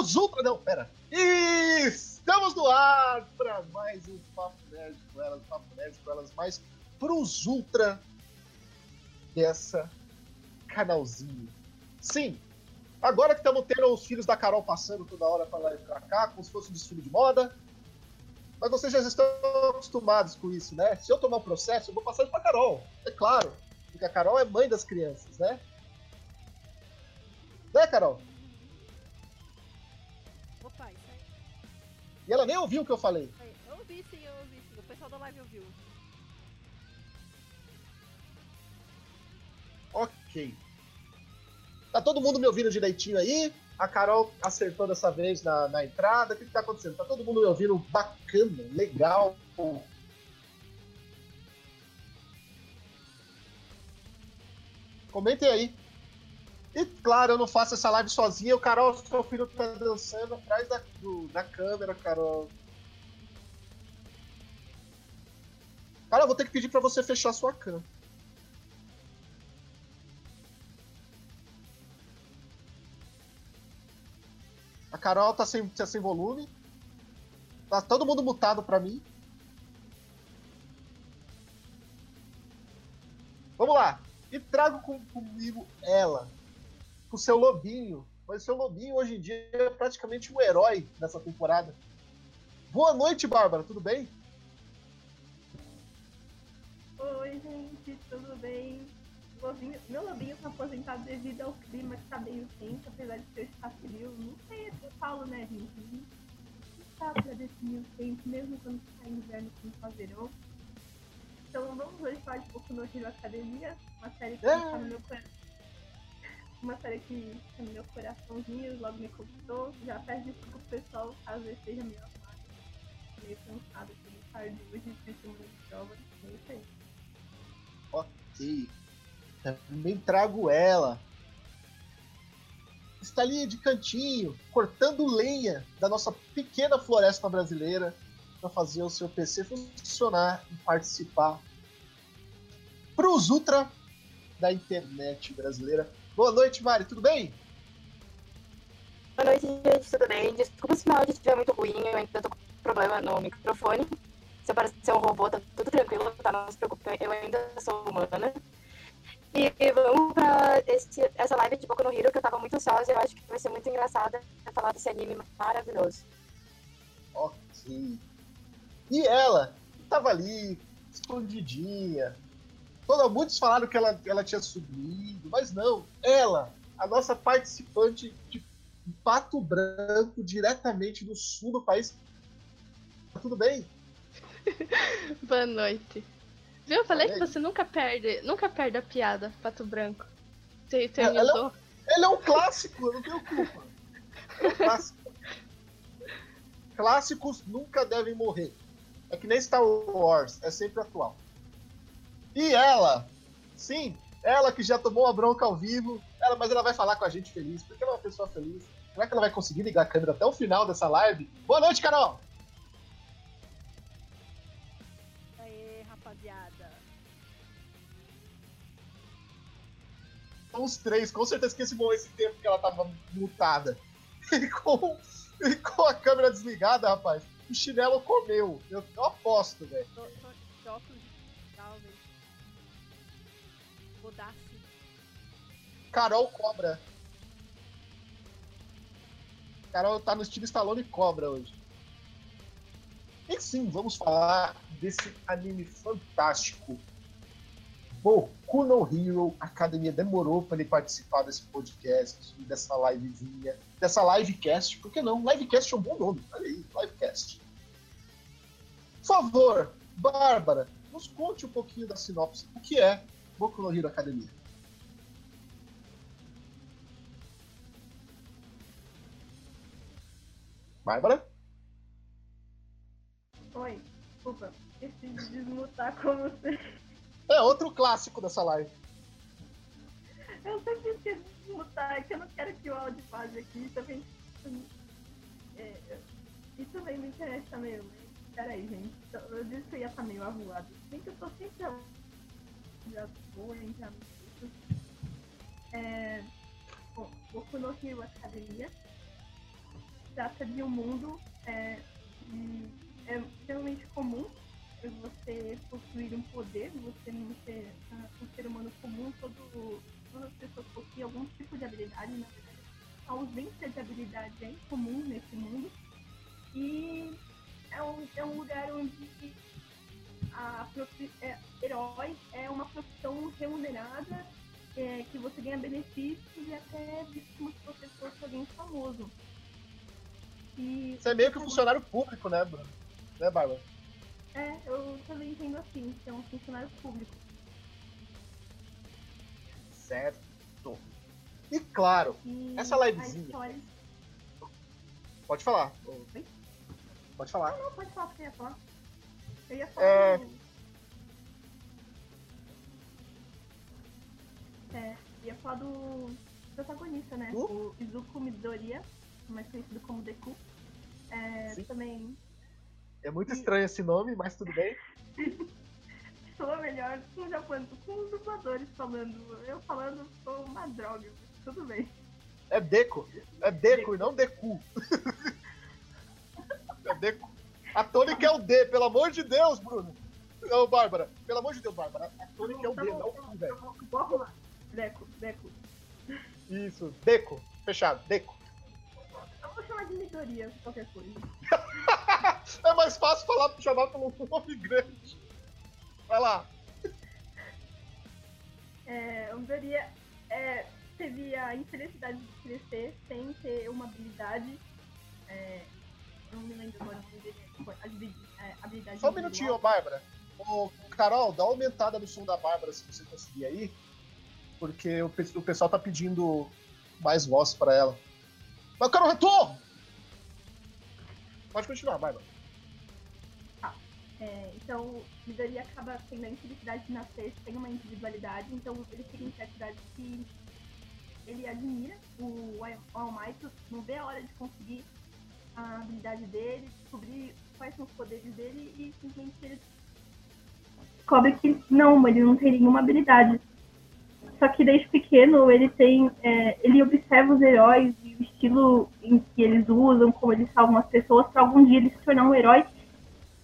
Pros Ultra. Não, pera. Estamos no ar para mais um Papo Nerd com elas, Papo Nerd com elas, mais pros Ultra dessa canalzinho. Sim, agora que estamos tendo os filhos da Carol passando toda hora para lá e pra cá, como se fosse um desfile de moda. Mas vocês já estão acostumados com isso, né? Se eu tomar um processo, eu vou passar isso pra Carol. É claro. Porque a Carol é mãe das crianças, né? Né, Carol? E ela nem ouviu o que eu falei. Eu ouvi sim, eu ouvi sim. O pessoal da live ouviu. Ok. Tá todo mundo me ouvindo direitinho aí? A Carol acertou dessa vez na, na entrada. O que, que tá acontecendo? Tá todo mundo me ouvindo bacana, legal. Comentem aí. E claro, eu não faço essa live sozinho. O Carol, seu filho tá dançando atrás da, do- da câmera, Carol. Cara, eu vou ter que pedir pra você fechar sua câmera. A Carol tá sem, tá sem volume. Tá todo mundo mutado pra mim. Vamos lá. E trago com- comigo ela. Com o seu lobinho. Mas o seu lobinho hoje em dia é praticamente um herói nessa temporada. Boa noite, Bárbara. Tudo bem? Oi, gente, tudo bem? Lobinho- meu lobinho tá aposentado devido ao clima que tá meio quente, apesar de ser estar frio. Não sei, é São Paulo, né, gente? Não dá pra definir o tempo, mesmo quando tá inverno como tá verão. Então vamos hoje falar de pouco no Hero Academia, uma série que É. tá no meu coração. Uma série que no meu coraçãozinho, logo me conquistou. Já peço desculpa pro pessoal caso eu esteja meio armado, meio cansado, meio tarde de semana de prova. É isso aí. Ok. Também trago ela. Está ali de cantinho, cortando lenha da nossa pequena floresta brasileira para fazer o seu PC funcionar e participar pros ultra da internet brasileira. Boa noite, Mari, tudo bem? Boa noite, gente, tudo bem? Desculpa se meu áudio estiver muito ruim, eu ainda tô com problema no microfone. Se eu parecer um robô, tá tudo tranquilo, tá? Não se preocupe, eu ainda sou humana. E vamos pra esse, essa live de Boku no Hero, que eu tava muito ansiosa e eu acho que vai ser muito engraçada falar desse anime maravilhoso. Ok. E ela estava ali, escondidinha. Toda, muitos falaram que ela, ela tinha subido, mas não. Ela, a nossa participante de Pato Branco, diretamente do sul do país. Tá tudo bem? Boa noite. Viu? Eu falei que Falei. você nunca perde, nunca perde a piada, Pato Branco. Você, me ela- usou. Ele é um clássico, eu não tenho culpa. É um clássico. Clássicos nunca devem morrer. É que nem Star Wars, é sempre atual. E ela, sim, ela que já tomou a bronca ao vivo, ela, mas ela vai falar com a gente feliz, porque ela é uma pessoa feliz. Será que ela vai conseguir ligar a câmera até o final dessa live? Boa noite, Carol! Aê, rapaziada. São os três, com certeza que esse, bom, esse tempo que ela tava mutada. E com, e com a câmera desligada, rapaz, o chinelo comeu. Eu, eu aposto, velho. Tô, tô de Carol Cobra. Carol tá no estilo Stallone Cobra hoje. E sim, vamos falar desse anime fantástico. Boku no Hero Academia demorou para ele participar desse podcast, dessa livezinha, dessa livecast. Por que não? Livecast é um bom nome. Olha aí, livecast. Por favor, Bárbara, nos conte um pouquinho da sinopse. O que é Boku no Hero Academia? Bárbara? Oi, desculpa, esqueci de desmutar como você. É outro clássico dessa live. Eu sempre esqueço de desmutar, é que eu não quero que o áudio vaze aqui também. É, e também me interessa meio, mas peraí, gente. Eu disse que eu ia estar meio arruado. Bem que eu tô sempre arruado. já entrar no assunto. É, bom, Boku Academia trata de um mundo é, que é extremamente comum você possuir um poder, você não ser ah, um ser humano comum, todo, todas as pessoas possuem algum tipo de habilidade, na verdade. A ausência de habilidade é incomum nesse mundo. E é um, é um lugar onde a profi- é, herói é uma profissão remunerada, é, que você ganha benefícios e até visto como se você fosse alguém famoso. E Você é meio que um funcionário público, né, Bruno? Né, Bárbara? É, eu também entendo assim, que é um funcionário público. Certo. E claro, E Essa livezinha. história... pode falar. Oi? Pode falar. Não, pode falar o que você ia falar. Eu ia falar É. do... É, ia falar do protagonista, né? Do? O Izuku Midoriya, mais conhecido como Deku. É, Sim. também É muito estranho esse nome, mas tudo bem. soa melhor com japonês, com os dubladores falando. Eu falando sou uma droga, tudo bem. É Deco. É Deco e não Deku. é Deco. A Tony quer o D, pelo amor de Deus, Bruno. Não, Bárbara. Pelo amor de Deus, Bárbara. A Tony quer o D, bom, não o velho. Vou arrumar. Deco, Deco. Isso. Deco. Fechado. Deco. Eu vou chamar de Midoriya, qualquer coisa. É mais fácil falar chamar pelo nome grande. Vai lá. É, o Midoriya é, teve a infelicidade de crescer sem ter uma habilidade. É, não me lembro agora o habilidade- é, habilidade Só um minutinho, Bárbara. Ô, Carol, dá uma aumentada no som da Bárbara se você conseguir aí. Porque o, o pessoal tá pedindo mais voz pra ela. Mas eu quero um retorno! Pode continuar, Bárbara. É, então, o Midoriya acaba tendo a infelicidade de nascer sem uma individualidade, então ele fica em certa que ele admira o All Might, não vê a hora de conseguir a habilidade dele, descobrir quais são os poderes dele e simplesmente ele descobre que não, ele não tem nenhuma habilidade. Só que desde pequeno ele tem. é, ele observa os heróis e o estilo em que eles usam, como eles salvam as pessoas, para algum dia ele se tornar um herói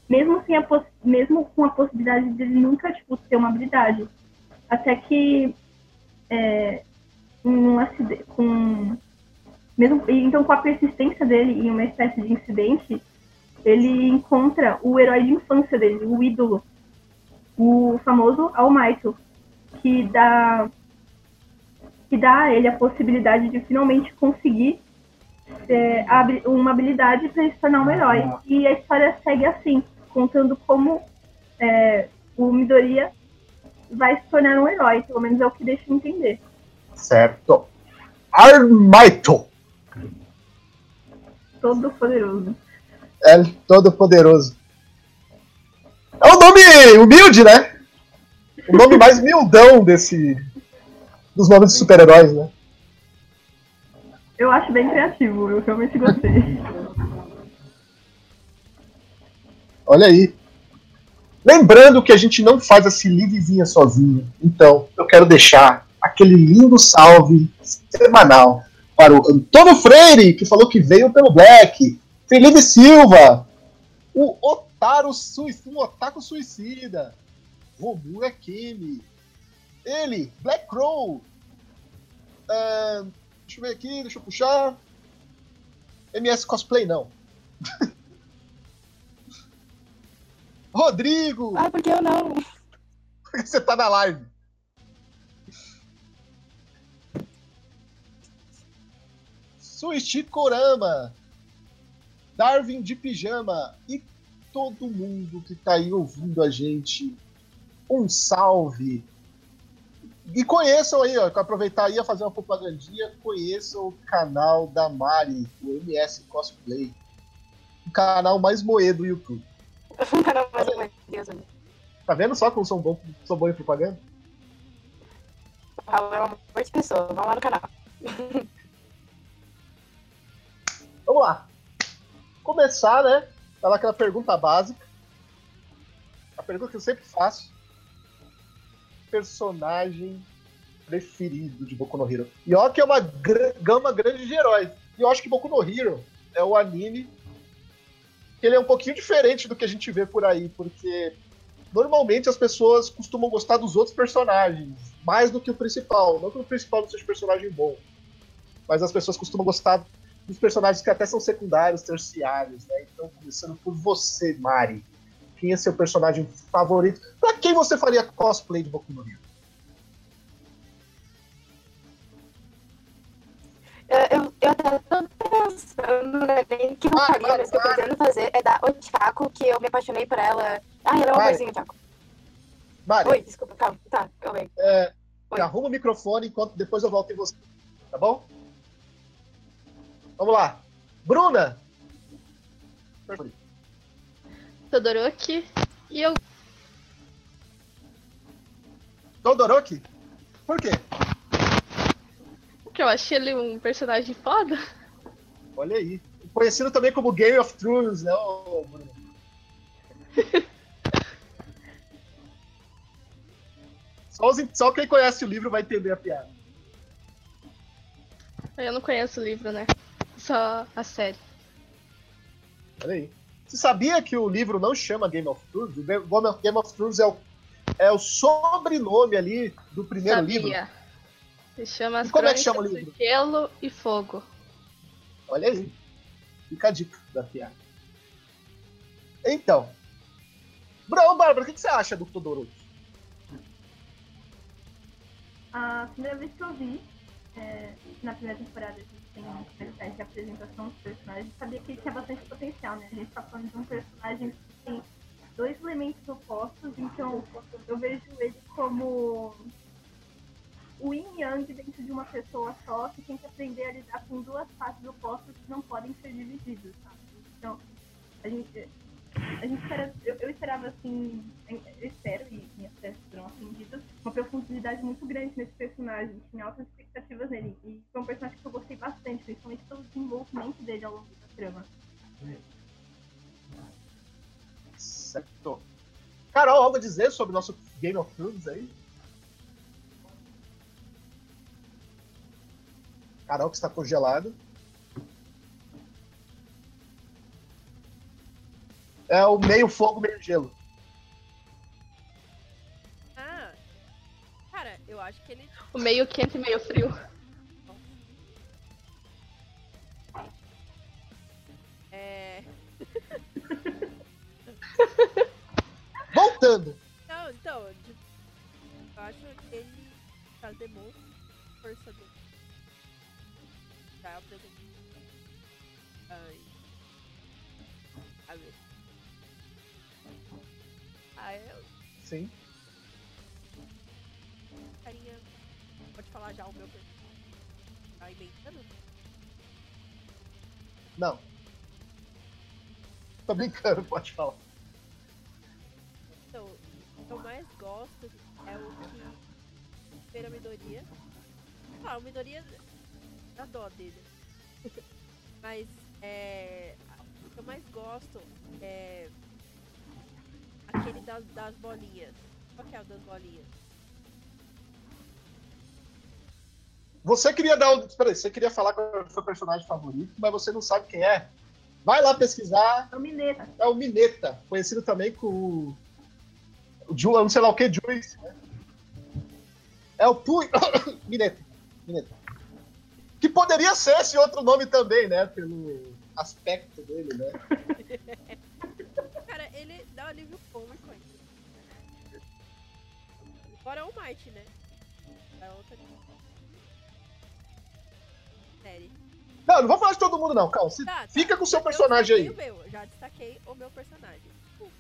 mesmo, sem a mesmo com a possibilidade de ele nunca tipo, ter uma habilidade. Até que é, um acidente, com, mesmo, então com a persistência dele em uma espécie de incidente, ele encontra o herói de infância dele, o ídolo, o famoso All Might, que dá que dá a ele a possibilidade de finalmente conseguir é, uma habilidade para se tornar um herói. E a história segue assim, contando como é, o Midoriya vai se tornar um herói, pelo menos é o que deixa entender. Certo. Armaito. Todo poderoso. É todo poderoso. É um nome humilde, né? O nome mais humildão desse. dos nomes de super-heróis, né? Eu acho bem criativo, eu realmente gostei. Olha aí. Lembrando que a gente não faz essa livezinha sozinho. Então, eu quero deixar aquele lindo salve semanal para o Antônio Freire, que falou que veio pelo Black. Felipe Silva. O Otaru Suicida, um Otaku Suicida. Romulo Akemi. Ele, Black Crow. Ah, deixa eu ver aqui, deixa eu puxar. MS Cosplay não. Rodrigo! Ah, porque eu não? Você tá na live. Suichi Korama, Darwin de Pijama e todo mundo que tá aí ouvindo a gente. Um salve. E conheçam aí, ó, aproveitar aí a fazer uma propagandinha, conheçam o canal da Mari, o MS Cosplay. O canal mais moe do YouTube. Mas meu Deus, olha. Tá vendo só como sou bom, sou bom em propaganda? O Raul é um amor de pessoa. Vão lá no canal. Vamos lá. Começar, né? Falar aquela pergunta básica. A pergunta que eu sempre faço. Personagem preferido de Boku no Hero. E olha que é uma gra- gama grande de heróis. E eu acho que Boku no Hero é o anime. que Ele é um pouquinho diferente do que a gente vê por aí, porque normalmente as pessoas costumam gostar dos outros personagens, mais do que o principal. Não que o principal não seja um personagem bom, mas as pessoas costumam gostar dos personagens que até são secundários, terciários, né? Então, começando por você, Mari. Quem é seu personagem favorito? Pra quem você faria cosplay de Boku no Hero? Eu, eu, eu tô pensando, né, que Ah, faria, mas o que eu claro. pretendo fazer é da Ochako, que eu me apaixonei por ela. Ah, ela é um Vai. amorzinho, Ochako. Mari, Oi, desculpa, calma. Tá, calma aí. é, Oi. arruma o microfone enquanto depois eu volto em você. Tá bom? Vamos lá. Bruna! Todoroki. E eu Todoroki? Por quê? que eu achei ele um personagem foda. Olha aí. Conhecido também como Game of Thrones, né, ô, Bruno? só, os- só quem conhece o livro vai entender a piada. Eu não conheço o livro, né? Só a série. Olha aí. Você sabia que o livro não chama Game of Thrones? O Game of- Game of Thrones é o, é o sobrenome ali do primeiro livro. Sabia. Se chama As E como é que chama o do livro? Gelo e Fogo. Olha aí. Fica a dica da piada. Então. Bruno, Bárbara, o que você acha do Todoroki? A primeira vez que eu vi, é, na primeira temporada, a um especiais de apresentação dos personagens, sabia que ele tinha bastante potencial, né? A gente tá falando de um personagem que tem dois elementos opostos, então eu vejo ele como o yin yang dentro de uma pessoa só, que tem que aprender a lidar com duas partes opostas que não podem ser divididas, sabe? Então, a gente, a gente espera, eu, eu esperava assim, eu espero, e minhas testes foram atendidas, uma profundidade muito grande nesse personagem, tinha altas expectativas nele, e foi um personagem que eu gostei bastante, principalmente pelo desenvolvimento dele ao longo da trama. Certo. Carol, algo a dizer sobre o nosso Game of Thrones aí? Carol que está congelado. É o meio fogo, meio gelo. Ah, cara, eu acho que ele. O meio quente e meio frio. É. Voltando. Não, então, eu acho que ele tá demonstrando força dele. Tá apresentando. Ah, eu. Sim. Carinha. Pode falar já o meu personagem. Tá inventando? Não. Tô brincando, pode falar. Então, o que eu mais gosto é o que feira a minoria. Ah, o minoria dá dó dele. Mas é. O que eu mais gosto é aquele das, das bolinhas. Qual que é o das bolinhas? Você queria dar o. Espera aí, você queria falar qual é o seu personagem favorito, mas você não sabe quem é. Vai lá pesquisar. É o Mineta. É o Mineta, conhecido também com o Ju, eu não sei lá o que, Juice. Né? É o Pui. Mineta. Mineta. Que poderia ser esse outro nome também, né? Pelo aspecto dele, né? Cara, ele dá um alívio ainda. Fora o Might, né? Da outra série. Não, não vou falar de todo mundo, não, calma. Tá, tá. Fica com o seu Eu personagem aí. O meu, já destaquei o meu personagem. Uh,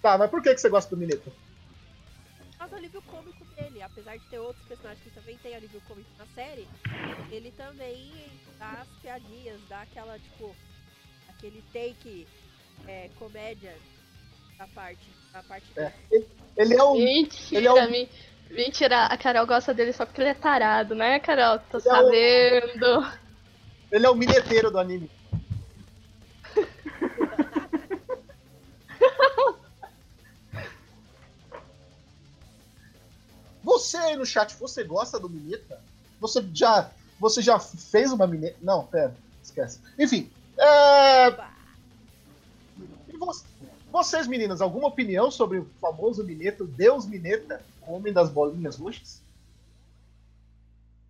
Tá, mas por que, que você gosta do Mineta? Por causa do alívio cômico dele. Apesar de ter outros personagens que também tem alívio cômico na série, ele também dá as piadinhas, dá aquela, tipo, aquele take é, comédia da parte. Da parte É. dele. Ele é um. Mentira, ele é um- mentira. A Carol gosta dele só porque ele é tarado, né, Carol? Tô Ele é um- sabendo. Ele é o mineteiro do anime. Você aí no chat, você gosta do Mineta? Você já. você já fez uma mineta. Não, pera, esquece. Enfim. É... E vo- Vocês, meninas, alguma opinião sobre o famoso Mineta, Deus Mineta, o homem das bolinhas roxas?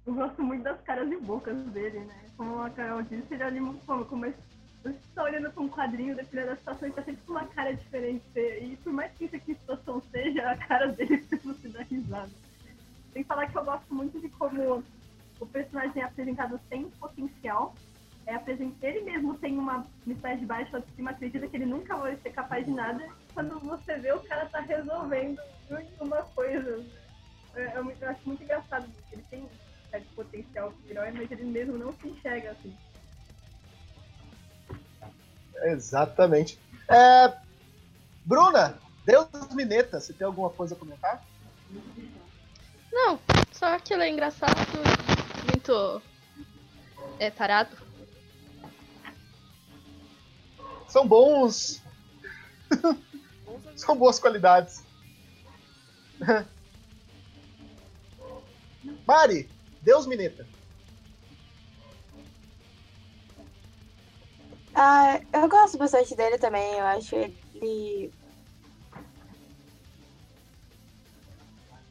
Eu gosto muito das caras e bocas dele, né? Como a Carol disse, ele é ali cômico, mas você tá olhando pra um quadrinho, dependendo da situação, ele tá sempre com uma cara diferente. E por mais que isso aqui situação seja, a cara dele você dá risada. Tem que falar que eu gosto muito de como o personagem é apresentado sem potencial. É apresen- Ele mesmo tem uma me pé de baixo, autoestima, acredita que ele nunca vai ser capaz de nada. Quando você vê, o cara tá resolvendo uma coisa. É, é muito- eu acho muito engraçado. Ele tem certo potencial de herói, mas ele mesmo não se enxerga assim. Exatamente. É, Bruna, Deus Mineta, você tem alguma coisa a comentar? Não, só que ele é engraçado, muito é tarado. São bons. São boas qualidades. Mari, Deus Mineta. Ah, eu gosto bastante dele também. Eu acho ele.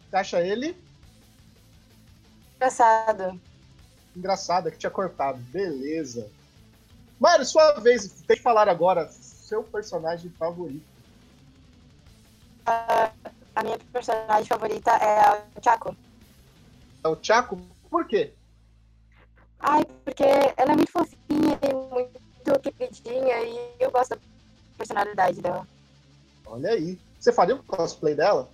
Você acha ele engraçado. engraçado, é que tinha cortado. Beleza. Mari, sua vez. Tem que falar agora. Seu personagem favorito. Ah, a minha personagem favorita é o Chaco. É o Chaco? Por quê? Ai, porque ela é muito fofinha e muito queridinha e eu gosto da personalidade dela. Olha aí. Você faria um cosplay dela?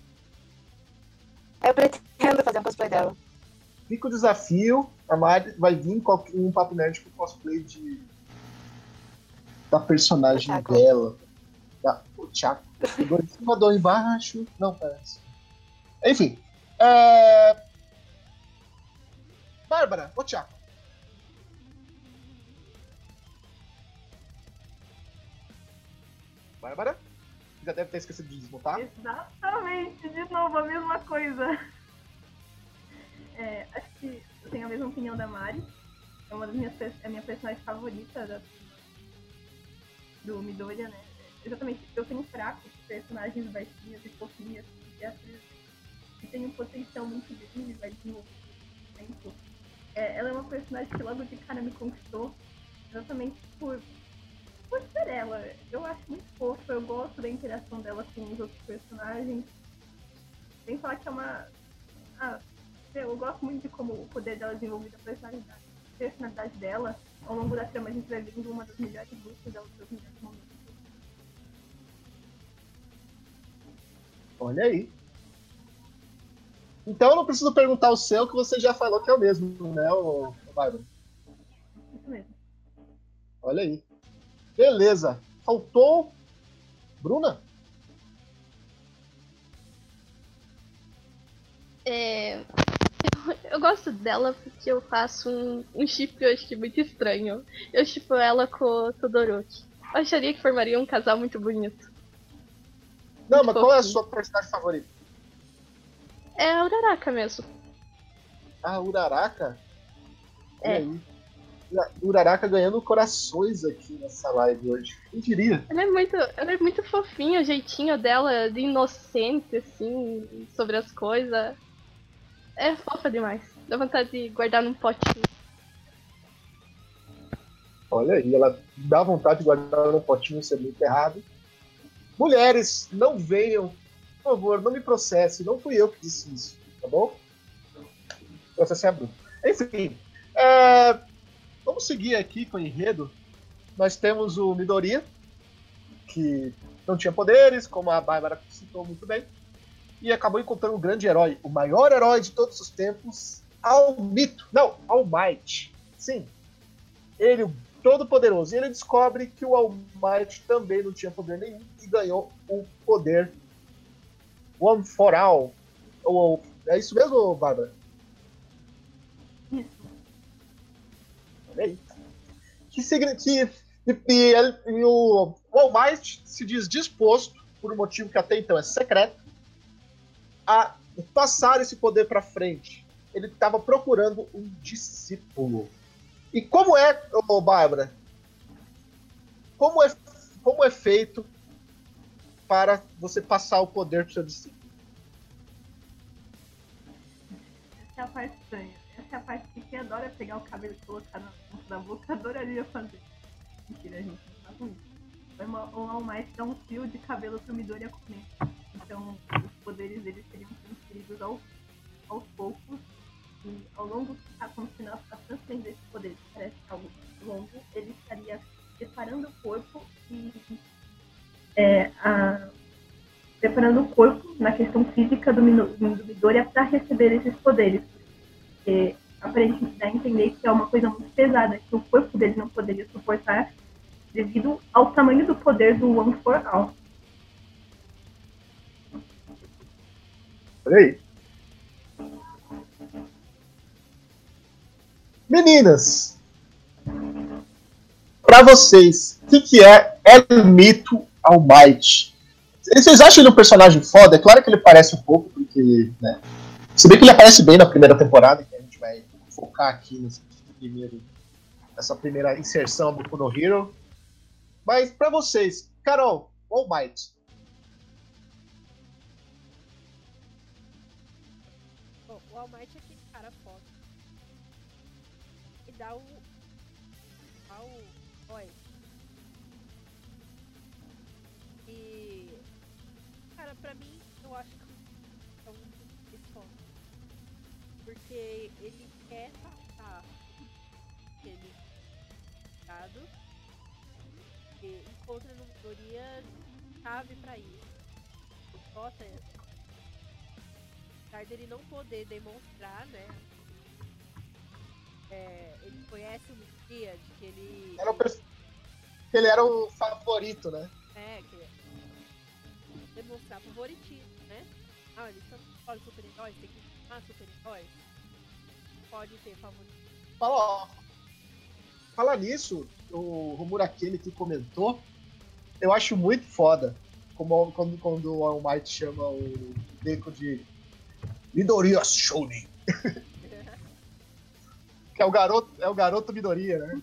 Eu pretendo fazer um cosplay dela. Fica o desafio. A Mari vai vir com um papo nerd com cosplay de. Da personagem Chaco. dela. Da, o Chaco. Pegou em cima do embaixo. Não parece. Enfim. É... Bárbara, o Chaco. Bárbara? Já deve ter esquecido de desmontar. Exatamente, de novo, a mesma coisa. É, acho que eu tenho a mesma opinião da Mari. É uma das minhas é a minha personagem favorita da- do Midoriya, né? Exatamente, eu tenho fraco por personagens baixinhas e fofinhas e atrizes que tem um potencial muito grande, vai desenvolver com o tempo. É, ela é uma personagem que logo de cara me conquistou, exatamente por, por ser ela. Eu acho muito fofa, eu gosto da interação dela com os outros personagens. Sem falar que é uma. Ah, eu gosto muito de como o poder dela é desenvolvido, a personalidade, personalidade dela. Ao longo da trama a gente vai vendo uma das melhores lutas dela, dos Olha aí. Então eu não preciso perguntar o seu, que você já falou que é o mesmo, né, o Bárbara? Isso mesmo. Olha aí. Beleza. Faltou. Bruna? É, eu, gosto dela porque eu faço um, um chip eu acho que muito estranho. Eu chipo ela com o Todoroki. Eu acharia que formaria um casal muito bonito. Não, mas qual é a sua personagem favorita? É a Uraraka mesmo. Ah, Uraraka? É. Uraraka ganhando corações aqui nessa live hoje. Quem diria? Ela é muito, ela é muito fofinha, o jeitinho dela de inocente, assim, sobre as coisas. É fofa demais. Dá vontade de guardar num potinho. Olha aí, ela dá vontade de guardar no potinho ser muito errado. Mulheres, não venham. Por favor, não me processe. Não fui eu que disse isso, tá bom? Processei a Bruna. Enfim, é, vamos seguir aqui com o enredo. Nós temos o Midoriya, que não tinha poderes, como a Bárbara citou muito bem, e acabou encontrando um grande herói, o maior herói de todos os tempos, Almito. Não, All Might. Sim, ele, o todo-poderoso. E ele descobre que o All Might também não tinha poder nenhum e ganhou o poder One for All. Ou, é isso mesmo, Bárbara? Isso. Olha aí. Que que e, e e o o All Might se diz disposto, por um motivo que até então é secreto, a passar esse poder para frente. ele estava procurando um discípulo. E como é, ô Bárbara? Como é, como é feito para você passar o poder para o seu discípulo? Essa é a parte estranha. Essa é a parte que quem adora pegar o cabelo e colocar na da boca adoraria fazer. Mentira, gente não faz isso. O All Might dá um fio de cabelo pro Midoriya comer. Então, os poderes dele seriam transferidos aos, aos poucos. E ao longo da continuação a transferência desses poderes parece algo longo, ele estaria preparando o corpo e é, a, preparando o corpo na questão física do, do Midoriya para receber esses poderes. Porque aparentemente dá a entender que é uma coisa muito pesada, que o corpo dele não poderia suportar devido ao tamanho do poder do One for All. Olha aí. Meninas, para vocês, o que, que é El Mito Almighty? Vocês acham ele um personagem foda? É claro que ele parece um pouco, porque. Né, se bem que ele aparece bem na primeira temporada, que a gente vai focar aqui nesse primeiro, nessa primeira inserção do Kuno Hero. Mas para vocês, Carol, All Might. Bom, o All dá o. Dá o. Olha. E. Cara, pra mim, eu acho que é um foda. Porque ele quer passar aquele. Dado porque encontra no Midoriya chave para isso. Bota apesar dele não poder demonstrar, né? É, ele conhece o de que ele. Era o ele era o favorito, né? É, que demonstrar favoritismo, né? Ah, ele só pode super-heróis, tem que chamar super-heróis. Pode ter favoritismo. Fala, ó. Fala nisso, o Romurakemi que comentou, eu acho muito foda como, quando, quando o All Might chama o Deco de Midoriya Shonen. que é o garoto, é o garoto Midoriya, né?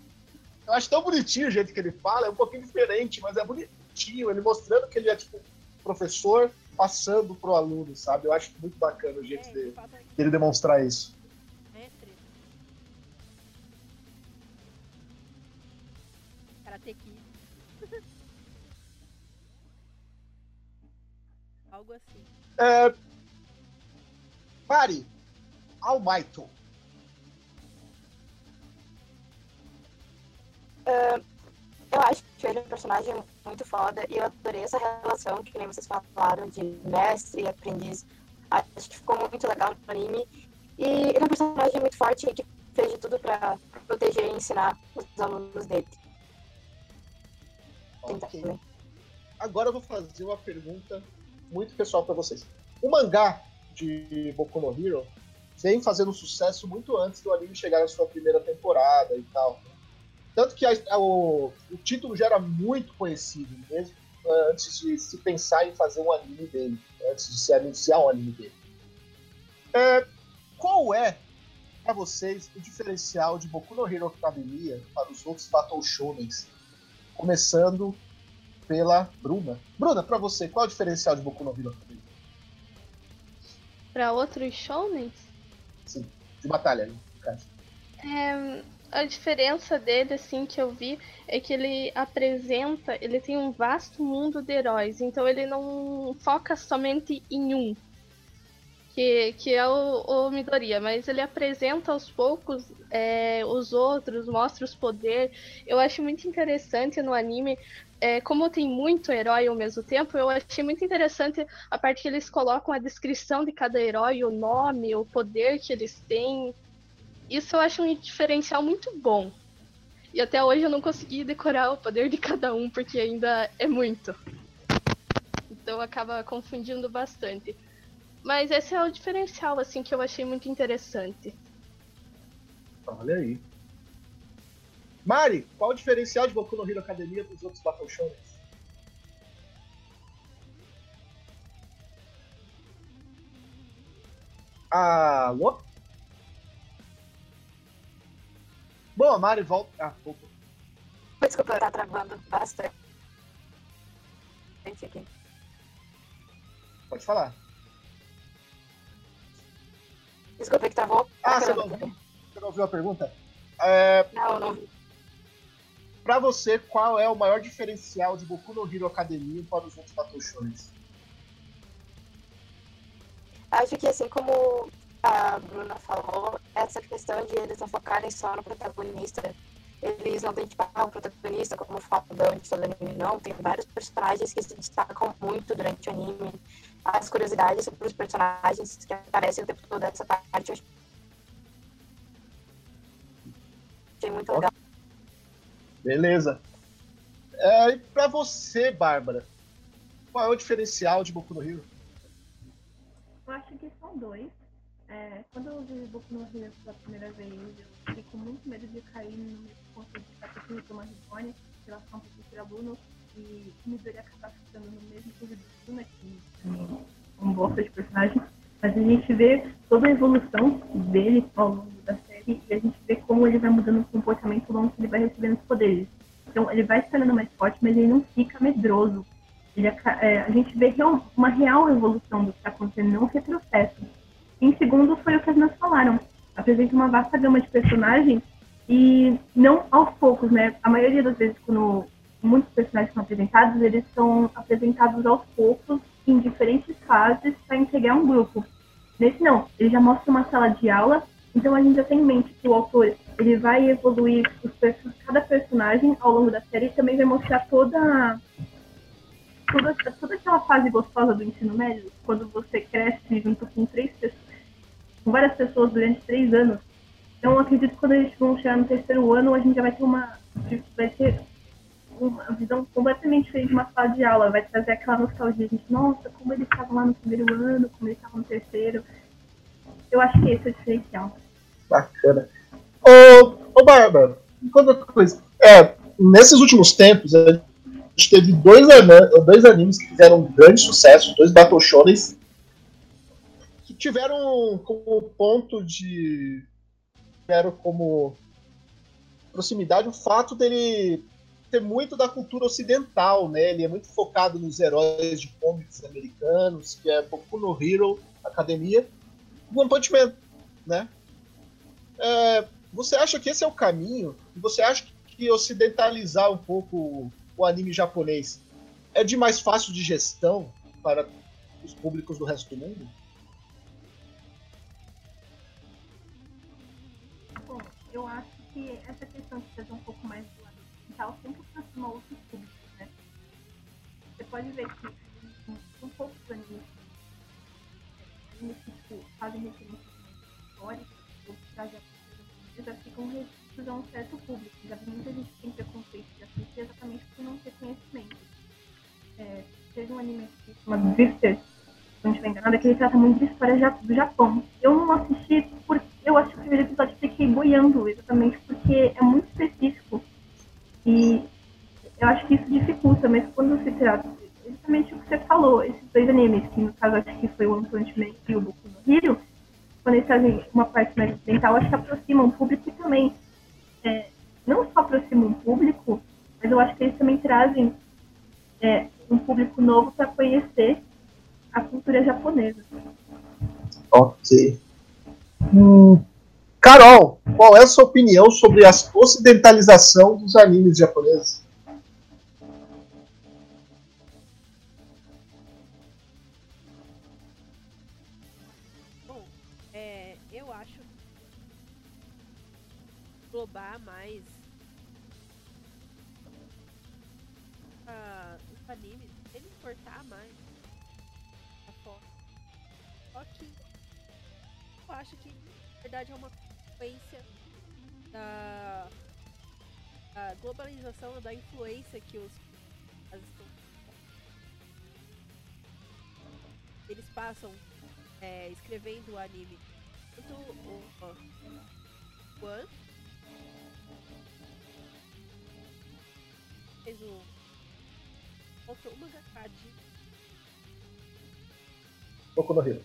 Eu acho tão bonitinho o jeito que ele fala, é um pouquinho diferente, mas é bonitinho, ele mostrando que ele é tipo professor passando pro aluno, sabe? Eu acho muito bacana o jeito é, dele, dele demonstrar isso. Karate Kid. Algo assim. É... Pare! Almighty. Uh, eu acho que ele é um personagem muito foda e eu adorei essa relação que nem vocês falaram de mestre e aprendiz. Acho que ficou muito legal no anime. E ele é um personagem muito forte que fez de tudo para proteger e ensinar os alunos dele. Ok. Agora eu vou fazer uma pergunta muito pessoal para vocês. O mangá de Boku no Hero vem fazendo sucesso muito antes do anime chegar na sua primeira temporada e tal. Tanto que a, a, o, o, título já era muito conhecido, mesmo uh, antes de se pensar em fazer um anime dele, antes de se anunciar um anime dele. É, qual é, para vocês, o diferencial de Boku no Hero Academia para os outros Battle Shonens começando pela Bruna. Bruna, para você, qual é o diferencial de Boku no Hero Para outros shounens? Sim, de batalha, né, no caso. É, a diferença dele, assim, que eu vi, é que ele apresenta, ele tem um vasto mundo de heróis, então ele não foca somente em um, que, que é o, o Midoriya, mas ele apresenta aos poucos é, os outros, mostra os poderes. Eu acho muito interessante no anime, é, como tem muito herói ao mesmo tempo, eu achei muito interessante a parte que eles colocam a descrição de cada herói, o nome, o poder que eles têm. Isso eu acho um diferencial muito bom. E até hoje eu não consegui decorar o poder de cada um, porque ainda é muito. Então acaba confundindo bastante. Mas esse é o diferencial, assim, que eu achei muito interessante. Olha aí. Mari, qual o diferencial de Boku no Hero Academia dos outros Battle Shonen? Alô? Bom, a Mari volta. Ah, opa. Desculpa, tá travando bastante aqui. Pode falar. Desculpa que travou. Ah, você não ouviu? Você não ouviu a pergunta? É, Não, não. pra você, qual é o maior diferencial de Boku no Hero Academia para os outros Battle? Acho que assim como a Bruna falou, essa questão de eles não focarem só no protagonista, eles não identificam o protagonista como fodão de todo anime, não. Tem vários personagens que se destacam muito durante o anime. As curiosidades sobre os personagens que aparecem o tempo todo dessa parte, eu achei muito legal. Beleza. É, e pra você, Bárbara, qual é o diferencial de Boku no Hero? Eu acho que são dois. É, quando eu vi Boku no Hero pela primeira vez, eu fiquei com muito medo de cair no mesmo conceito de Takumi Toma Hibone, relação com o professor aluno, e o Midori acabar ficando no mesmo nível do Suna, que também um bosta de personagem. Mas a gente vê toda a evolução dele ao longo da série e a gente vê como ele vai mudando o comportamento ao longo que ele vai recebendo os poderes. Então ele vai se mais forte, mas ele não fica medroso. Ele é, a gente vê uma real evolução do que está acontecendo, não retrocesso. Em segundo, foi o que as meninas falaram. Apresenta uma vasta gama de personagens e não aos poucos, né? A maioria das vezes, quando muitos personagens são apresentados, eles são apresentados aos poucos, em diferentes fases, para integrar um grupo. Nesse não, ele já mostra uma sala de aula, então a gente já tem em mente que o autor ele vai evoluir os cada personagem ao longo da série e também vai mostrar toda toda, toda aquela fase gostosa do ensino médio, quando você cresce junto com três pessoas, com várias pessoas durante três anos. Então, acredito que quando a gente for chegar no terceiro ano, a gente já vai ter uma, vai ter uma visão completamente diferente de uma sala de aula. Vai trazer aquela nostalgia de, nossa, como eles estavam lá no primeiro ano, como eles estavam no terceiro. Eu acho que esse é o diferencial. Bacana. Ô, ô Bárbara, outra coisa. É, nesses últimos tempos, a gente teve dois, dois animes que fizeram um grande sucesso, dois Battle Shonens, tiveram como ponto de. tiveram como proximidade o fato dele ter muito da cultura ocidental, né? Ele é muito focado nos heróis de comics americanos, que é Boku no Hero Academia, One Punch Man, né? É, você acha que esse é o caminho? Você acha que ocidentalizar um pouco o anime japonês é de mais fácil de gestão para os públicos do resto do mundo? Eu acho que essa questão de trazer um pouco mais do lado digital sempre aproxima outros públicos, né? Você pode ver que um, um pouco do anime, animes que tipo, fazem referências históricas, ou que trazem já ficam restritos a um certo público. Já muita gente tem preconceito de assistir exatamente por não ter conhecimento. É, um anime que se chama Drifter, se não estiver enganada, que ele trata muito de história do Japão. Eu não assisti porque eu acho que o primeiro episódio fiquei boiando, exatamente porque é muito específico. E eu acho que isso dificulta, mas quando se trata exatamente o que você falou, esses dois animes, que no caso acho que foi o One Punch Man e o Boku no Hero, quando eles trazem uma parte mais ocidental, acho que aproximam o público e também é, não só aproximam o público, mas eu acho que eles também trazem é, um público novo para conhecer a cultura japonesa. Ok. Hum, Carol, qual é a sua opinião sobre a ocidentalização dos animes japoneses? Passam é, escrevendo o anime. Tanto o o One fez o outro o mangaka de Boku no Hero.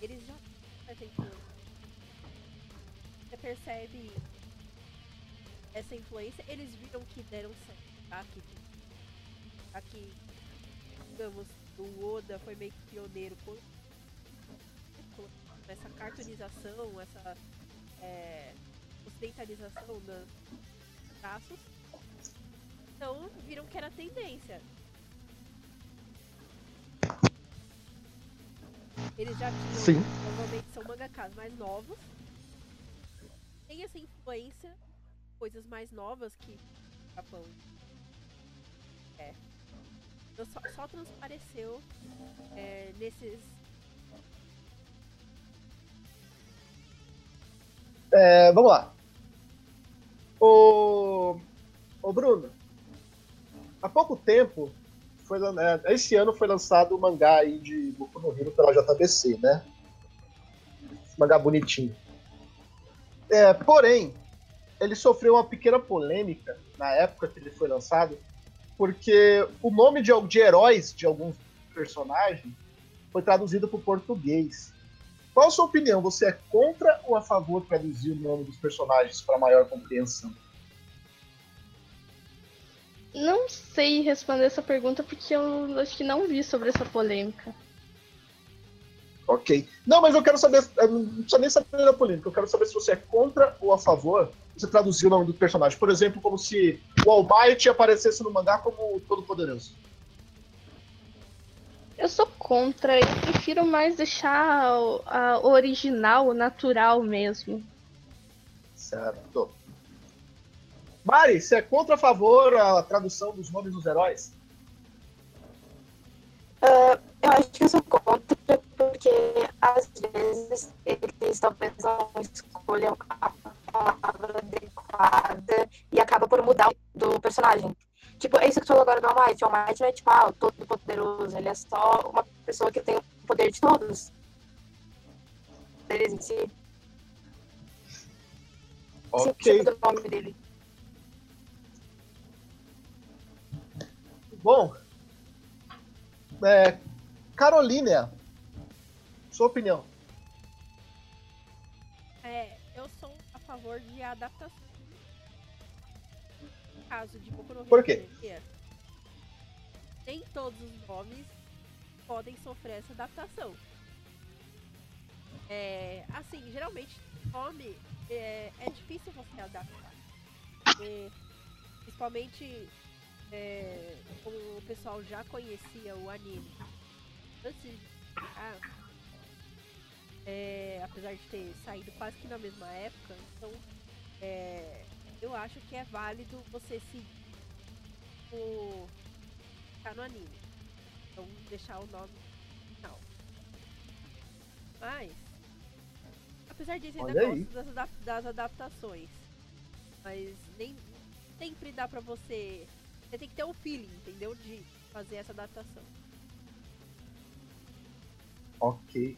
eles já. Você percebe essa influência, eles viram que deram certo, tá? Que, aqui, digamos, o Oda foi meio que pioneiro com essa cartoonização, essa é, ocidentalização dos traços. Então viram que era tendência. Eles já tinham, Sim. normalmente são mangakas mais novos. Tem essa influência, coisas mais novas que o Japão. É. Só, só transpareceu é, nesses. É, vamos lá. O, o Bruno, há pouco tempo, foi, é, esse ano foi lançado o mangá aí de Boku no Hero pela JBC, né? Esse mangá bonitinho. É, porém, ele sofreu uma pequena polêmica na época que ele foi lançado, porque o nome de, de heróis de alguns personagens foi traduzido para o português. Qual a sua opinião? Você é contra ou a favor de traduzir o nome dos personagens para maior compreensão? Não sei responder essa pergunta porque eu acho que não vi sobre essa polêmica. Ok. Não, mas eu quero saber. eu Não precisa nem saber da polêmica. Eu quero saber se você é contra ou a favor de você traduzir o nome do personagem. Por exemplo, como se o Almighty aparecesse no mangá como o Todo-Poderoso. Eu sou contra, eu prefiro mais deixar o- a original, o natural mesmo. Certo. Mari, você é contra ou a favor a tradução dos nomes dos heróis? Ah, eu acho que eu sou contra, porque às vezes eles talvez não escolham a palavra adequada e acaba por mudar do personagem. Tipo, é isso que tu falou agora do All Might. O All Might não é tipo, ah, todo poderoso. Ele é só uma pessoa que tem o poder de todos. Eles em si. Ok. Sentido do nome dele. Bom. É, Carolina, sua opinião. É, eu sou a favor de adaptação. No caso de Boku no Por quê? Nem todos os nomes podem sofrer essa adaptação. É, assim, geralmente, nome é, é difícil você adaptar. Principalmente, é, o pessoal já conhecia o anime antes de ah, é, apesar de ter saído quase que na mesma época, então é, eu acho que é válido você seguir o ficar no anime. Então deixar o nome final. Mas, apesar disso, ainda Olha gosto das, adap- das adaptações. Mas nem sempre dá pra você. Você tem que ter o feeling, entendeu? De fazer essa adaptação. Ok.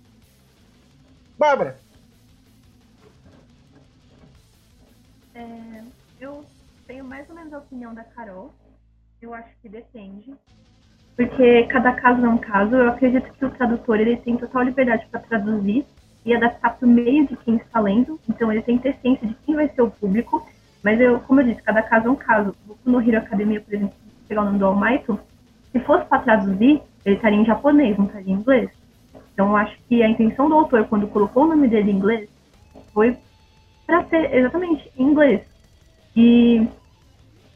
Bárbara, É, eu tenho mais ou menos a opinião da Carol. Eu acho que depende. Porque cada caso é um caso. Eu acredito que o tradutor ele tem total liberdade para traduzir e adaptar para o meio de quem está lendo. Então ele tem que ter ciência de quem vai ser o público. Mas eu, como eu disse, cada caso é um caso. No Hero Academia, por exemplo, pegar o nome do All Might, se fosse para traduzir, ele estaria em japonês, não estaria em inglês. Então acho que a intenção do autor, quando colocou o nome dele em inglês, foi para ser exatamente em inglês. E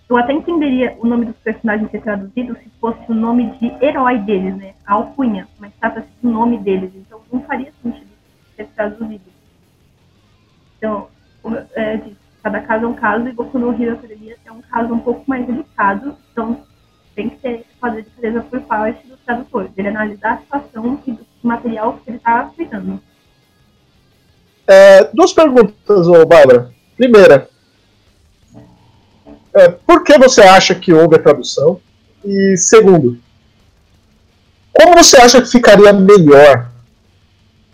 eu até entenderia o nome dos personagens ser traduzido se fosse o nome de herói deles, né? A alcunha, mas trata-se do nome deles. Então não faria sentido ser traduzido. Então, é, disse, cada caso é um caso e Boku no Hero Academia é um caso um pouco mais delicado. Então tem que ter, fazer diferença por parte do tradutor, dele analisar a situação e do material que ele está aplicando. é, duas perguntas, Bárbara. Primeira, é, por que você acha que houve a tradução? E segundo, como você acha que ficaria melhor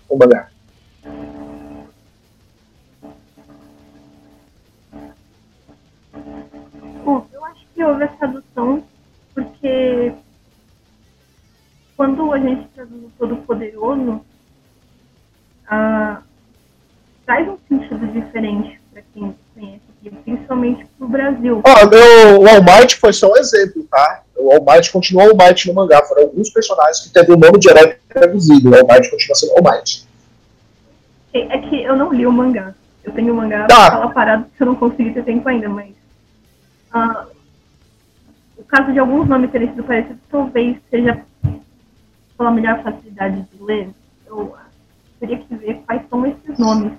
o mangá? Bom, eu acho que houve essa tradução porque quando a gente traduz o Todo-Poderoso, ah, traz um sentido diferente para quem conhece aqui, principalmente para o Brasil. Ó, meu, o All Might foi só um exemplo, tá? O All Might continua All Might no mangá. Foram alguns personagens que teve o nome de herói traduzido. O All Might continua sendo All Might. É que eu não li o mangá. Eu tenho o mangá Tá. tá. lá parado que eu não consegui ter tempo ainda, mas. ah, o caso de alguns nomes terem sido parecidos talvez seja pela melhor facilidade de ler. Eu teria que ver quais são esses nomes.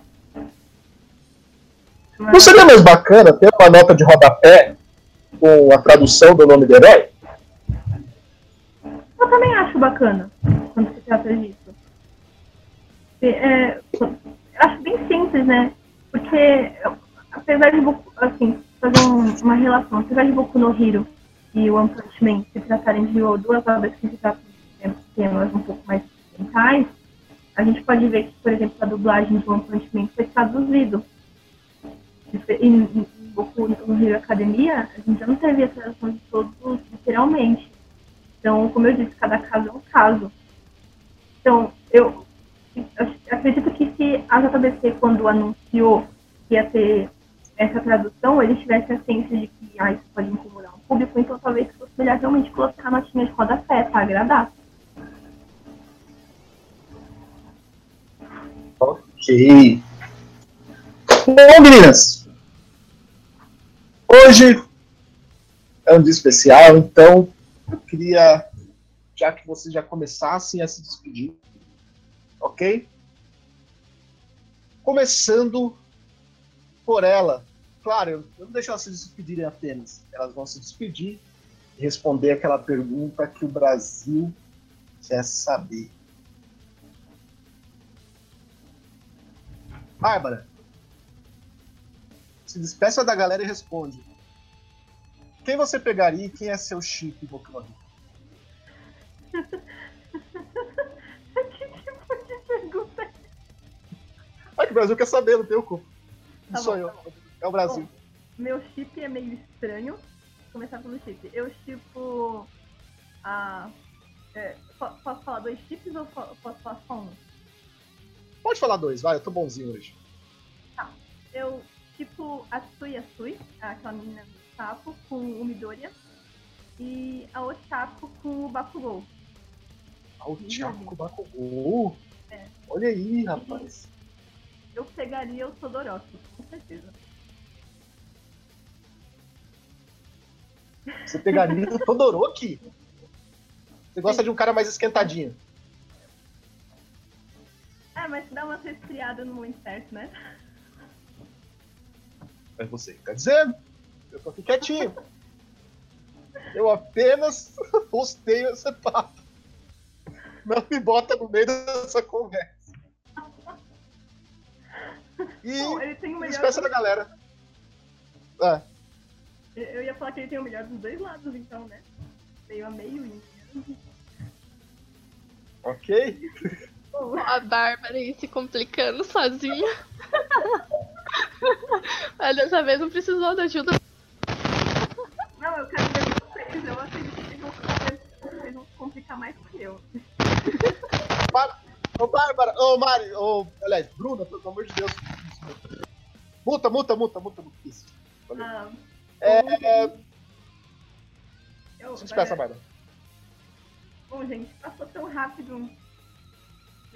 Não seria mais bacana ter uma nota de rodapé com a tradução do nome do herói? eu também acho bacana quando se trata disso. É, eu acho bem simples, né? Porque, apesar de Boku, assim, fazer um- uma relação, apesar de Boku no Hero e One Punch Man se tratarem de duas obras que se tratam de temas um pouco mais ocidentais, a gente pode ver que, por exemplo, a dublagem de One Punch Man foi traduzido. E em no Hero Academia, a gente já não teve a tradução de todos literalmente. Então, como eu disse, cada caso é um caso. Então, eu eu acredito que se a JBC, quando anunciou que ia ter essa tradução, eles tivessem a ciência de que ah, isso pode incomodar o público, então talvez fosse melhor realmente colocar notinha de rodapé para agradar. Ok. Bom, meninas. Hoje é um dia especial, então eu queria, já que vocês já começassem a se despedir, ok? Começando por ela. Claro, eu não deixo elas se despedirem apenas. Elas vão se despedir e responder aquela pergunta que o Brasil quer saber. Bárbara, se despeça da galera e responde. Quem você pegaria e quem é seu chip Hero? que tipo de pergunta é Ah, que o Brasil quer saber, não tem o cu. Não Tá sou bom, eu. tá bom. É o Brasil. Meu chip é meio estranho. Vou começar pelo chip. Eu chipo a. é, po- posso falar dois chips ou po- posso falar só um? Pode falar dois, vai, eu tô bonzinho hoje. Eu tipo a Tsui Asui, aquela menina do sapo, com o Midoriya. E a Ochako com o Bakugou. Ah, o Thiago Bakugou. É. Olha aí, rapaz. Eu pegaria o Todoroki, com certeza. Você pegaria o Todoroki? Você gosta de um cara mais esquentadinho. É, mas dá uma resfriada no momento certo, né? É você que tá dizendo. Eu tô aqui quietinho. Eu apenas postei esse papo. Não me bota no meio dessa conversa. E Bom, ele tem o melhor. da galera. Ah, Eu ia falar que ele tem o melhor dos dois lados, então, né? Meio a meio e. ok? A Bárbara aí se complicando sozinha. Mas dessa vez não precisou da ajuda. Não, eu quero ver vocês. Eu acredito que vocês vão, complicar mais que eu. Ô, Bárbara, ô, Mari, ô, aliás, Bruna, pelo amor de Deus. Multa, multa, multa, multa, multa. Isso. Valeu. Ah, É, é, eu, se despeça, Bárbara. Bom, gente, passou tão rápido.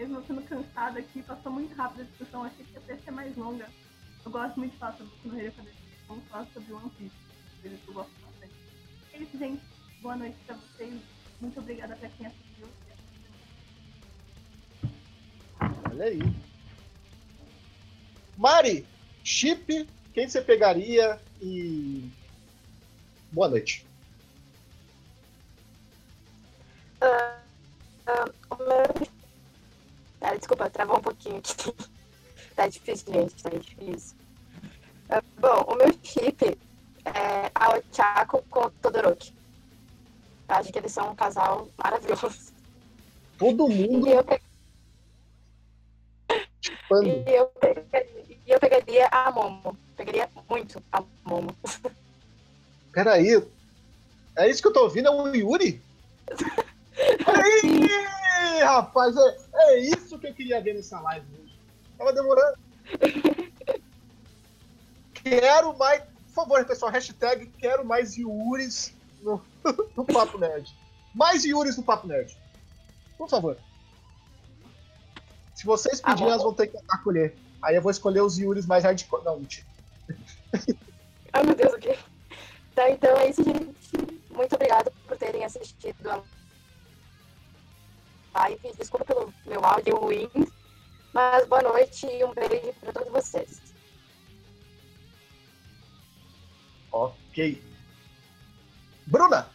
Mesmo eu sendo cansada aqui, passou muito rápido a discussão. Achei que ia ser mais longa. Eu gosto muito de falar sobre o Correio Academia. Vamos falar sobre One Piece. coisa que eu gosto bastante. É isso, gente. Boa noite pra vocês. Muito obrigada pra quem assistiu. Olha aí. Mari, chip, quem você pegaria e. Boa noite. O meu... Ah, desculpa, travou um pouquinho aqui. Tá difícil, gente, tá difícil. Ah, bom, o meu chip é a Ochako com o Todoroki. Eu acho que eles são um casal maravilhoso. Todo mundo E eu, pe- e eu, pegaria, e eu pegaria a Momo. Pegaria muito a Momo. Peraí. É isso que eu tô ouvindo? É o Yuri? Aí, rapaz, é, é isso que eu queria ver nessa live hoje. Tava demorando. Quero mais. Por favor, pessoal, hashtag quero mais Yuris no, no Papo Nerd. Mais Yuris no Papo Nerd. Por favor. Se vocês Tá pedirem, bom. elas vão ter que acolher. Aí eu vou escolher os Yuris mais hardcore. Não, mentira. Ai, meu Deus, o quê? Tá, então é isso, gente. Muito obrigada por terem assistido a live. Desculpa pelo meu áudio ruim. Mas boa noite e um beijo para todos vocês. Ok. Bruna!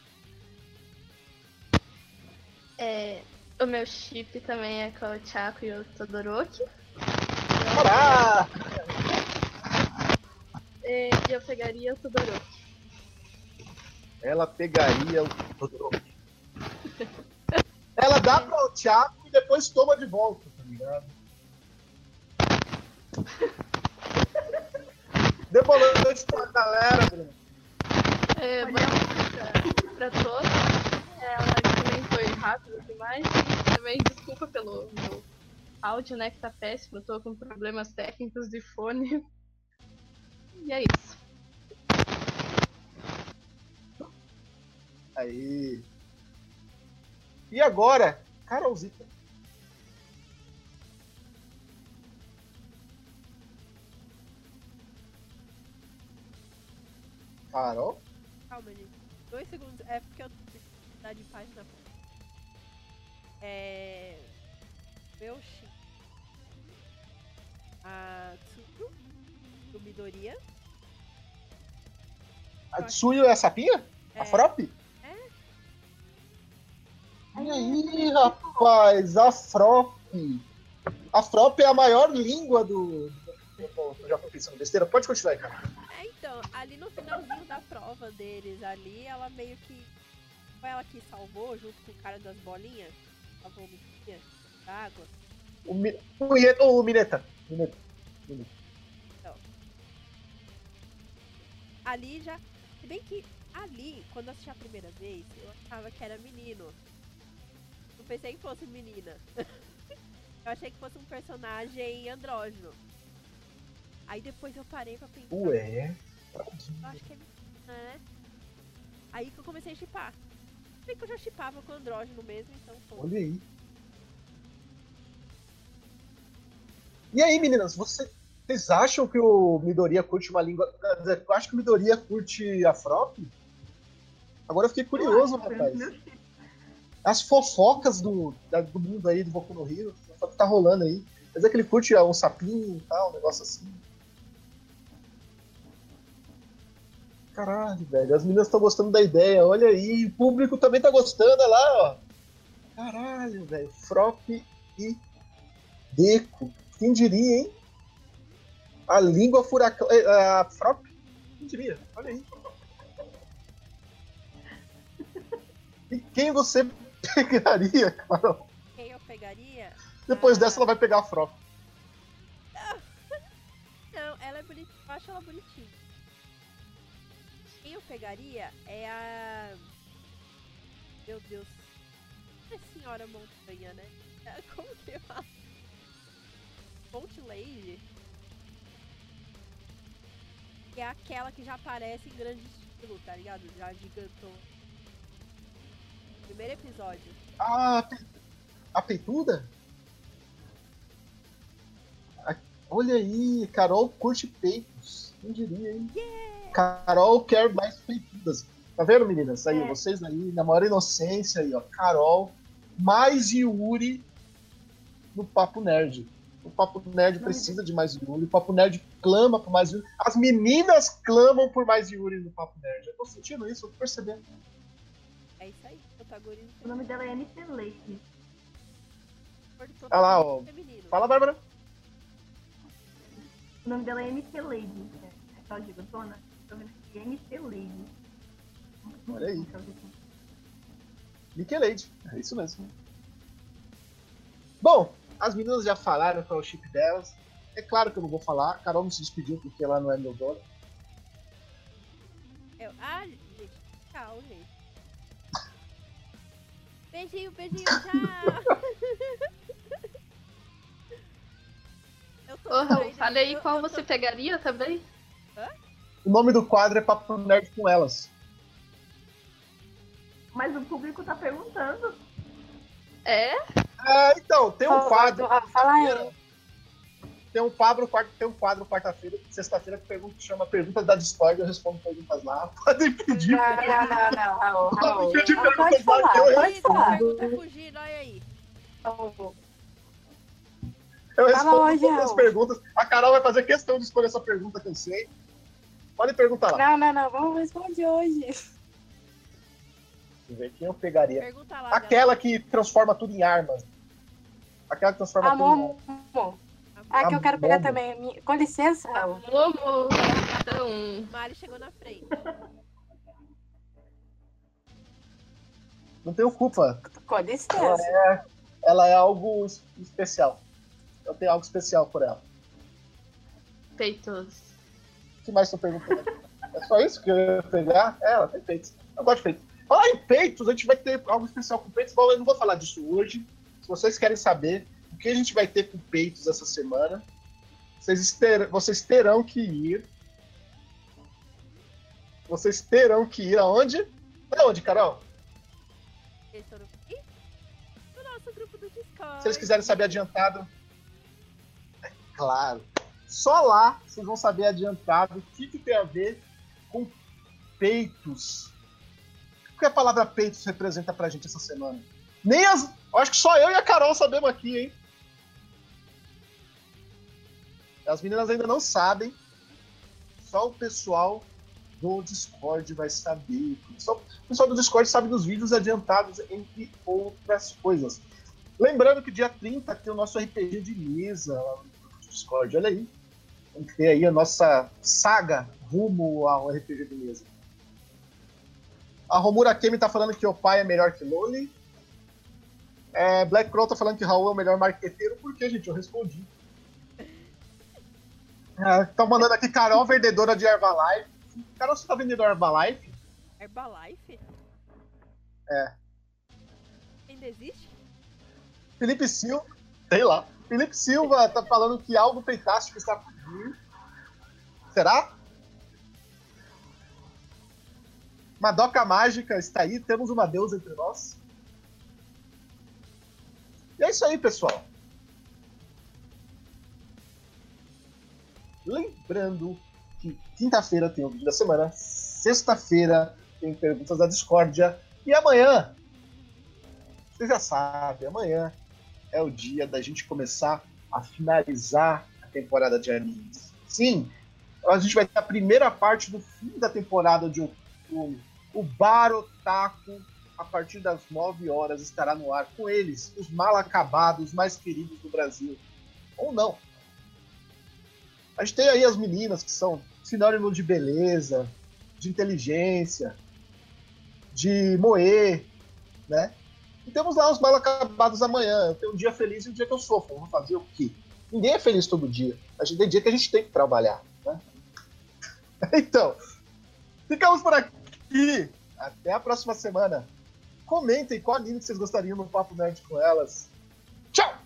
É, o meu chip também é com o Chaco e o Todoroki. Olá! E eu pegaria o Todoroki. Ela pegaria o Todoroki. Ela dá para o Thiago e depois toma de volta, tá ligado? Dê boa noite pra galera, Bruno. É, boa noite pra, todos. É, a live também foi rápida demais. Também desculpa pelo meu áudio, né, que tá péssimo. Eu tô com problemas técnicos de fone. E é isso. Aí. E agora, Carolzita. Carol? Calma, gente. Dois segundos. É porque eu tá de página. É. Meu Shin. A Tsuyu. Do Midoriya. A Tsuyu é a sapinha? É, A Frop? E aí, rapaz, a Frop. A Frop é a maior língua do. Eu já tô pensando besteira. Pode continuar aí, cara. É, então, ali no finalzinho da prova deles, ali, ela meio que. Foi ela que salvou junto com o cara das bolinhas? Salvou o da água. O, Mi- o, Mineta- Mineta. Mineta. Ali já. Se bem que ali, quando eu assisti a primeira vez, eu achava que era menino. Pensei que fosse menina. eu achei que fosse um personagem andrógeno. Aí depois eu parei pra pensar. Ué. Eu acho que é menina, né? Aí que eu comecei a chipar. Bem que eu já chipava com andrógeno mesmo, então pô. Olha aí. E aí, meninas, você- vocês acham que o Midoriya curte uma língua. quer dizer, Eu acho que o Midoriya curte a Frop? Agora eu fiquei curioso, Eu acho, rapaz. As fofocas do, da- do mundo aí do Boku no Hero, só que tá rolando aí. Quer dizer que ele curte um sapinho e tal, um negócio assim. Caralho, velho, as meninas estão gostando da ideia, olha aí, o público também tá gostando, olha lá, ó. Caralho, velho, Frop e Deco. Quem diria, hein? A língua furacão. eh, A Frop? Quem diria? Olha aí. E quem você pegaria, Carol? Quem eu pegaria? Depois Ah. dessa ela vai pegar a Frop. Não, ela é bonitinha. Eu acho ela bonitinha. Quem eu pegaria é a. Meu Deus. É senhora montanha, né? É, Como que eu falo? Monte Lady? Que é aquela que já aparece em grande estilo, tá ligado? Já gigantou. Primeiro episódio. Ah, a pe- a peituda? Olha aí, Carol curte peitos. Quem diria, hein? Carol quer mais peitudas. Tá vendo, meninas? Aí, É. vocês aí, na maior inocência aí, ó. Carol, mais Yuri no Papo Nerd. O Papo Nerd precisa de mais Yuri. O Papo Nerd clama por mais Yuri. As meninas clamam por mais Yuri no Papo Nerd. Eu tô sentindo isso, eu tô percebendo. É isso aí. Protagonismo O nome dela é MC Leite. Olha lá, ó. feminino. Fala, Bárbara. O nome dela é MC Lady. É aquela gigantona. Tô vendo aqui, MC Lady. Olha aí. Nickelade. É isso mesmo. Bom, as meninas já falaram qual é o chip delas. É claro que eu não vou falar. A Carol não se despediu porque ela não é meu dono. Eu... Ah, gente, tchau, gente. Beijinho, beijinho, tchau. eu tô ainda- fale aí eu- qual eu tô- você pegaria também. O nome do quadro é Papo Nerd com Elas. Mas o público tá perguntando. É? É, então, tem um quadro. Fala aí. Tem um quadro, tem um quadro quarta-feira, sexta-feira, que pergunta, chama Perguntas da Discord, eu respondo perguntas lá. Podem pedir. Não, não, não, não, Raul, Raul. Pedir Não, Pode perguntas lá falar, eu pode Isso, falar. pergunta fugindo, olha aí. Eu Fala respondo hoje, todas as perguntas. A Carol vai fazer questão de escolher essa pergunta que eu sei. Podem perguntar lá. Não, não, não, vamos responder hoje. Deixa eu ver quem eu pegaria. Pergunta lá. Aquela que transforma tudo em armas. Aquela que transforma tudo em Amor, Ah, que eu quero pegar também. Com licença, Raul. Vamos. Então, Mari chegou na frente. Não tenho culpa. Com licença. Ela é algo es- especial. Eu tenho algo especial por ela. peitos. O que mais tô perguntando? É só isso que eu ia pegar? É, ela tem peitos. Eu gosto de peitos. Falar em peitos, a gente vai ter algo especial com peitos. Bom, eu não vou falar disso hoje. Se vocês querem saber o que a gente vai ter com peitos essa semana, vocês, ter, vocês terão que ir. Vocês terão que ir aonde? Aonde, Carol? No... Nosso grupo do Discord. Se eles quiserem saber adiantado. É claro. Só lá vocês vão saber adiantado o que, que tem a ver com peitos. O que a palavra peitos representa pra gente essa semana? Nem as. Acho que só eu e a Carol sabemos aqui, hein? As meninas ainda não sabem. Só o pessoal do Discord vai saber. Só o pessoal do Discord sabe dos vídeos adiantados, entre outras coisas. Lembrando que dia 30 tem o nosso RPG de mesa lá no Discord. Olha aí. Vamos ter aí a nossa saga rumo ao RPG de mesa. A Romura Kemi tá falando que o pai é melhor que Loli. É, Black Crow tá falando que Raul é o melhor marqueteiro. Por que, gente? Eu respondi. Estão mandando aqui Carol, vendedora de Herbalife. Carol, você tá vendendo Herbalife? Herbalife? É. Ainda existe? Felipe Silva, sei lá. Felipe Silva tá falando que algo fantástico está por vir. Será? Madoka Mágica está aí, temos uma deusa entre nós. E é isso aí, pessoal. Lembrando que quinta-feira tem o vídeo da semana, sexta-feira tem perguntas da discórdia e amanhã, você já sabe, amanhã é o dia da gente começar a finalizar a temporada de animes. Sim, a gente vai ter a primeira parte do fim da temporada de outono. O Barotaku, a partir das 9 horas, estará no ar com eles, os mal acabados mais queridos do Brasil. Ou não. A gente tem aí as meninas que são sinônimo de beleza, de inteligência, de moer, né? E temos lá os mal acabados amanhã. Eu tenho um dia feliz e um dia que eu sofro. Vou fazer o quê? Ninguém é feliz todo dia. A gente tem dia que a gente tem que trabalhar. Né? Então, ficamos por aqui. Até a próxima semana. Comentem qual anime que vocês gostariam no Papo Nerd com elas. Tchau!